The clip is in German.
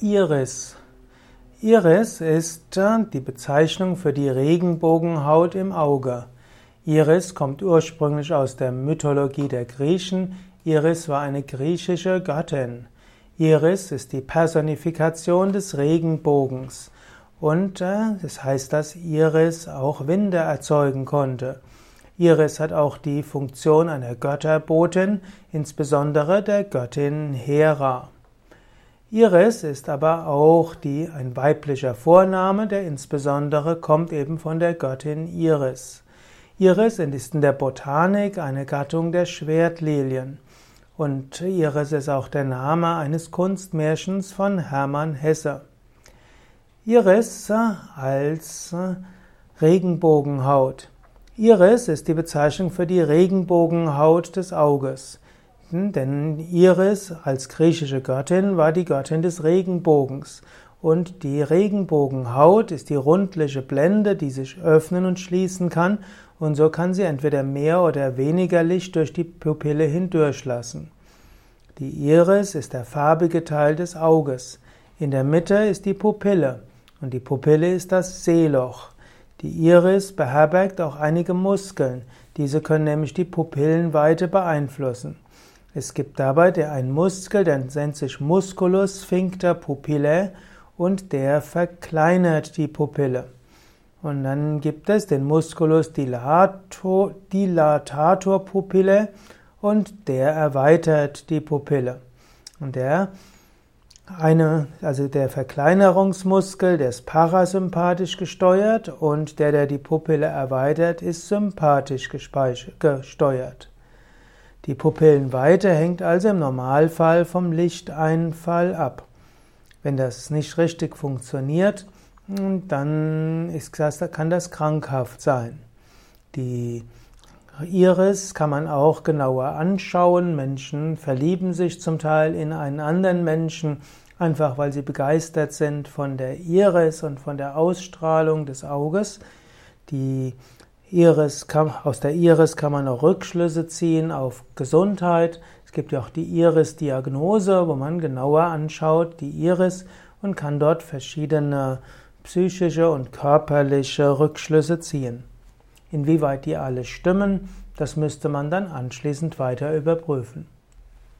Iris. Iris ist äh, die Bezeichnung für die Regenbogenhaut im Auge. Iris kommt ursprünglich aus der Mythologie der Griechen. Iris war eine griechische Göttin. Iris ist die Personifikation des Regenbogens. Und äh, das heißt, dass Iris auch Winde erzeugen konnte. Iris hat auch die Funktion einer Götterbotin, insbesondere der Göttin Hera. Iris ist aber auch die, ein weiblicher Vorname, der insbesondere kommt eben von der Göttin Iris. Iris ist in der Botanik eine Gattung der Schwertlilien. Und Iris ist auch der Name eines Kunstmärchens von Hermann Hesse. Iris als Regenbogenhaut. Iris ist die Bezeichnung für die Regenbogenhaut des Auges. Denn Iris als griechische Göttin war die Göttin des Regenbogens. Und die Regenbogenhaut ist die rundliche Blende, die sich öffnen und schließen kann. Und so kann sie entweder mehr oder weniger Licht durch die Pupille hindurchlassen. Die Iris ist der farbige Teil des Auges. In der Mitte ist die Pupille. Und die Pupille ist das Sehloch. Die Iris beherbergt auch einige Muskeln. Diese können nämlich die Pupillenweite beeinflussen. Es gibt dabei einen Muskel, der nennt sich Musculus sphincter pupillae und der verkleinert die Pupille. Und dann gibt es den Musculus dilatator, dilatator pupillae und der erweitert die Pupille. Und der eine, also der Verkleinerungsmuskel, der ist parasympathisch gesteuert und der, der die Pupille erweitert, ist sympathisch gesteuert. Die Pupillenweite hängt also im Normalfall vom Lichteinfall ab. Wenn das nicht richtig funktioniert, dann ist das, kann das krankhaft sein. Die Iris kann man auch genauer anschauen. Menschen verlieben sich zum Teil in einen anderen Menschen, einfach weil sie begeistert sind von der Iris und von der Ausstrahlung des Auges. Die Iris kann, aus der Iris kann man auch Rückschlüsse ziehen auf Gesundheit. Es gibt ja auch die Iris-Diagnose, wo man genauer anschaut, die Iris und kann dort verschiedene psychische und körperliche Rückschlüsse ziehen. Inwieweit die alle stimmen, das müsste man dann anschließend weiter überprüfen.